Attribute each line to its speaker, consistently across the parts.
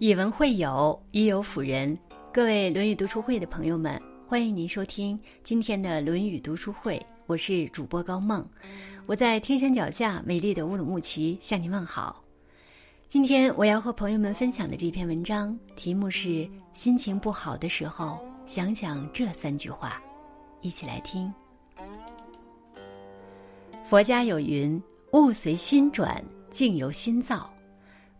Speaker 1: 以文会友，以友辅人。各位《论语》读书会的朋友们，欢迎您收听今天的《论语》读书会。我是主播高梦，我在天山脚下美丽的乌鲁木齐向您问好。今天我要和朋友们分享的这篇文章题目是：心情不好的时候，想想这三句话。一起来听。佛家有云：“物随心转，境由心造。”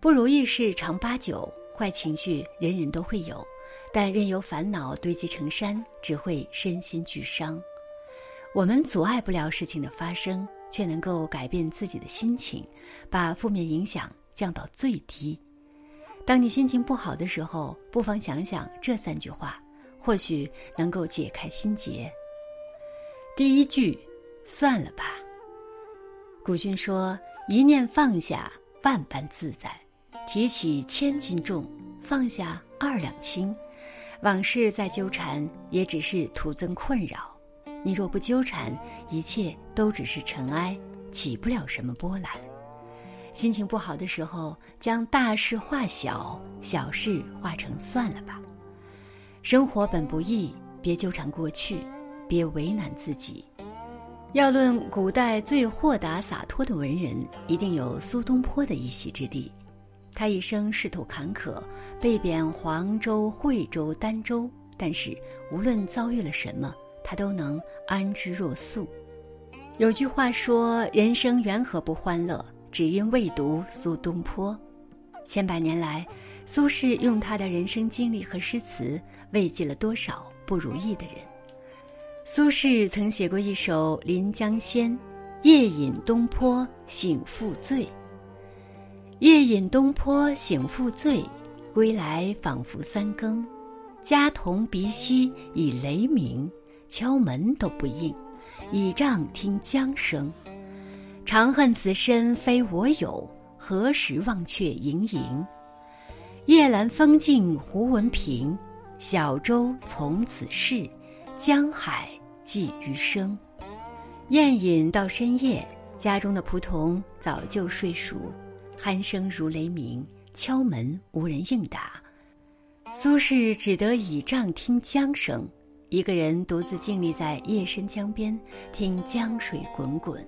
Speaker 1: 不如意事常八九，坏情绪人人都会有，但任由烦恼堆积成山，只会身心俱伤。我们阻碍不了事情的发生，却能够改变自己的心情，把负面影响降到最低。当你心情不好的时候，不妨想想这三句话，或许能够解开心结。第一句，算了吧。古训说：“一念放下，万般自在。”提起千斤重，放下二两轻，往事再纠缠，也只是徒增困扰。你若不纠缠，一切都只是尘埃，起不了什么波澜。心情不好的时候，将大事化小，小事化成算了吧。生活本不易，别纠缠过去，别为难自己。要论古代最豁达洒脱的文人，一定有苏东坡的一席之地。他一生仕途坎坷，被贬黄州、惠州、儋州，但是无论遭遇了什么，他都能安之若素。有句话说：“人生缘何不欢乐？只因未读苏东坡。”千百年来，苏轼用他的人生经历和诗词，慰藉了多少不如意的人。苏轼曾写过一首《临江仙》：“夜饮东坡，醒复醉。”夜饮东坡醒复醉，归来仿佛三更。家童鼻息已雷鸣，敲门都不应，倚杖听江声。长恨此身非我有，何时忘却营营？夜阑风静胡文平，小舟从此逝，江海寄余生。宴饮到深夜，家中的仆童早就睡熟。鼾声如雷鸣，敲门无人应答，苏轼只得倚杖听江声，一个人独自静立在夜深江边，听江水滚滚，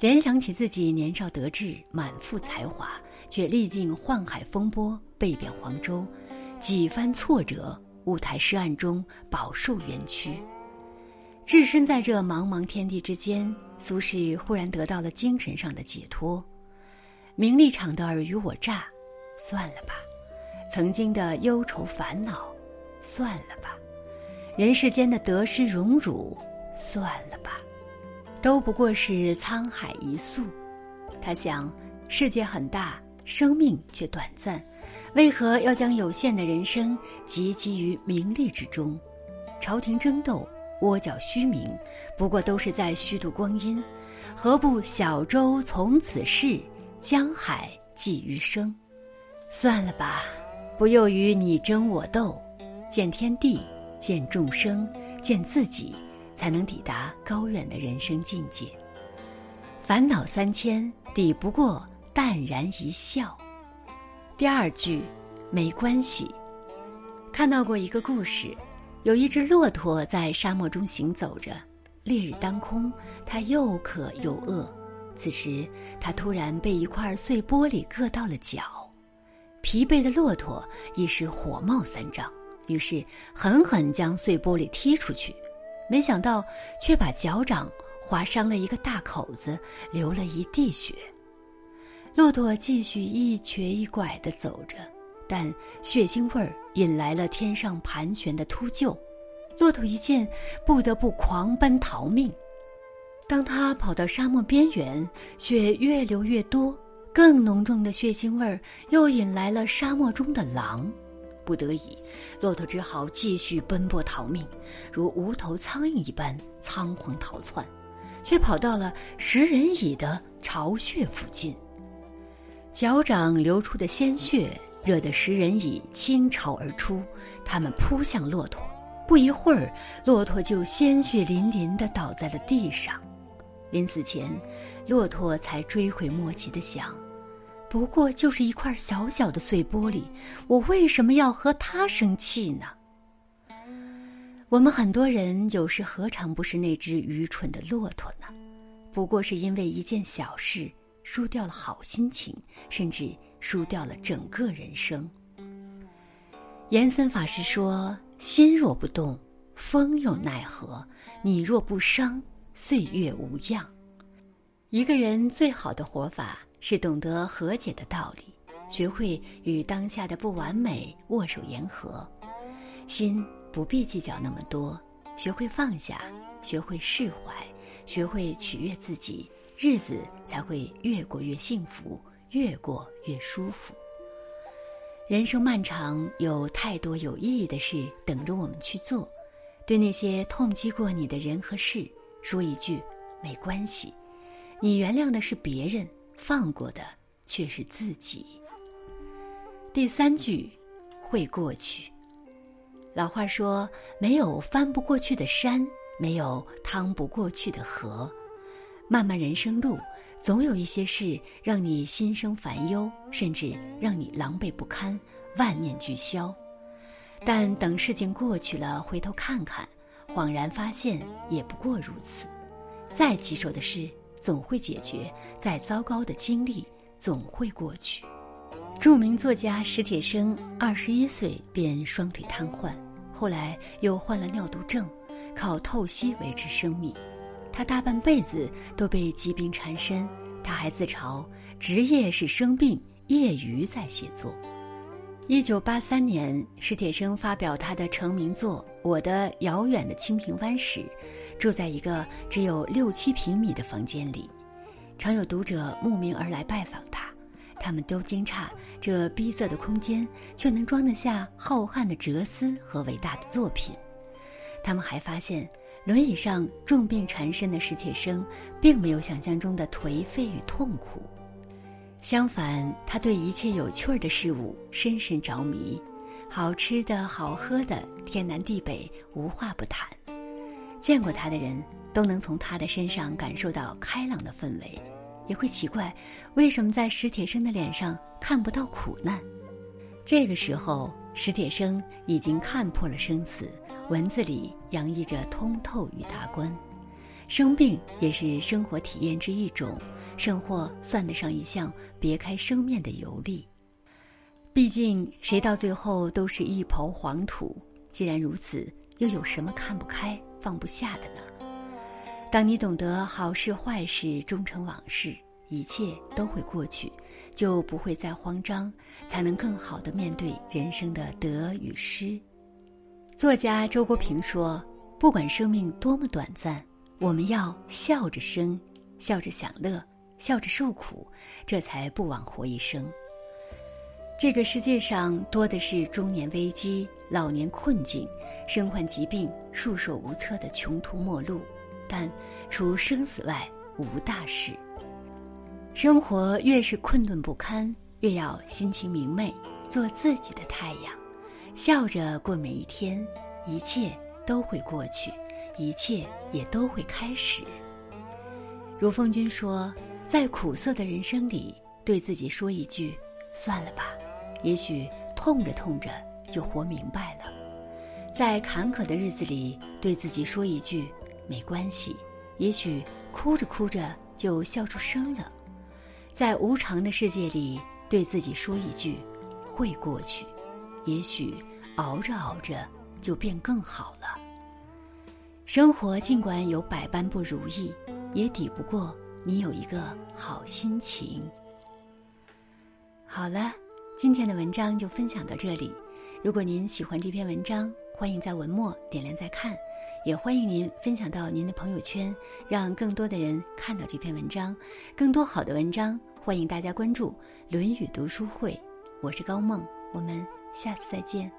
Speaker 1: 联想起自己年少得志，满腹才华，却历尽宦海风波，被贬黄州，几番挫折，乌台诗案中饱受冤屈，置身在这茫茫天地之间，苏轼忽然得到了精神上的解脱。名利场的尔虞我诈，算了吧；曾经的忧愁烦恼，算了吧；人世间的得失荣辱，算了吧，都不过是沧海一粟。他想，世界很大，生命却短暂，为何要将有限的人生汲汲于名利之中？朝廷争斗，窝角虚名，不过都是在虚度光阴，何不小舟从此逝？江海寄余生，算了吧，不囿于你争我斗，见天地，见众生，见自己，才能抵达高远的人生境界。烦恼三千，抵不过淡然一笑。第二句，没关系。看到过一个故事，有一只骆驼在沙漠中行走着，烈日当空，它又渴又饿。此时，他突然被一块碎玻璃硌到了脚，疲惫的骆驼一时火冒三丈，于是狠狠将碎玻璃踢出去，没想到却把脚掌划伤了一个大口子，流了一地血。骆驼继续一瘸一拐地走着，但血腥味儿引来了天上盘旋的秃鹫，骆驼一见，不得不狂奔逃命。当他跑到沙漠边缘，血越流越多，更浓重的血腥味儿又引来了沙漠中的狼。不得已，骆驼只好继续奔波逃命，如无头苍蝇一般仓皇逃窜，却跑到了食人蚁的巢穴附近。脚掌流出的鲜血惹得食人蚁倾巢而出，它们扑向骆驼，不一会儿，骆驼就鲜血淋淋地倒在了地上。临死前，骆驼才追悔莫及地想：“不过就是一块小小的碎玻璃，我为什么要和他生气呢？我们很多人有时何尝不是那只愚蠢的骆驼呢？不过是因为一件小事，输掉了好心情，甚至输掉了整个人生。严森法师说：“心若不动，风又奈何？你若不伤，岁月无恙。”一个人最好的活法是懂得和解的道理，学会与当下的不完美握手言和，心。不必计较那么多，学会放下，学会释怀，学会取悦自己，日子才会越过越幸福，越过越舒服。人生漫长，有太多有意义的事等着我们去做。对那些痛击过你的人和事，说一句没关系。你原谅的是别人，放过的却是自己。第三句，会过去。老话说：“没有翻不过去的山，没有趟不过去的河。漫漫人生路，总有一些事让你心生烦忧，甚至让你狼狈不堪、万念俱消。但等事情过去了，回头看看，恍然发现也不过如此。再棘手的事总会解决，再糟糕的经历总会过去。”著名作家史铁生二十一岁便双腿瘫痪，后来又患了尿毒症，靠透析维持生命。他大半辈子都被疾病缠身，他还自嘲职业是生病，业余在写作。一九八三年，史铁生发表他的成名作《我的遥远的清平湾》时，住在一个只有六七平米的房间里，常有读者慕名而来拜访他。他们都惊诧，这逼仄的空间却能装得下浩瀚的哲思和伟大的作品。他们还发现，轮椅上重病缠身的史铁生，并没有想象中的颓废与痛苦。相反，他对一切有趣儿的事物深深着迷，好吃的好喝的，天南地北，无话不谈。见过他的人都能从他的身上感受到开朗的氛围。也会奇怪，为什么在史铁生的脸上看不到苦难？这个时候，史铁生已经看破了生死，文字里洋溢着通透与达观。生病也是生活体验之一种，甚或算得上一项别开生面的游历。毕竟，谁到最后都是一抔黄土。既然如此，又有什么看不开、放不下的呢？当你懂得好事坏事终成往事，一切都会过去，就不会再慌张，才能更好的面对人生的得与失。作家周国平说：“不管生命多么短暂，我们要笑着生，笑着享乐，笑着受苦，这才不枉活一生。”这个世界上多的是中年危机、老年困境、身患疾病、束手无策的穷途末路。但除生死外无大事。生活越是困顿不堪，越要心情明媚，做自己的太阳，笑着过每一天。一切都会过去，一切也都会开始。如风君说，在苦涩的人生里，对自己说一句：“算了吧。”也许痛着痛着就活明白了。在坎坷的日子里，对自己说一句。没关系，也许哭着哭着就笑出声了。在无常的世界里，对自己说一句：“会过去。”也许熬着熬着就变更好了。生活尽管有百般不如意，也抵不过你有一个好心情。好了，今天的文章就分享到这里。如果您喜欢这篇文章，欢迎在文末点亮再看。也欢迎您分享到您的朋友圈，让更多的人看到这篇文章。更多好的文章，欢迎大家关注《论语读书会》。我是高梦，我们下次再见。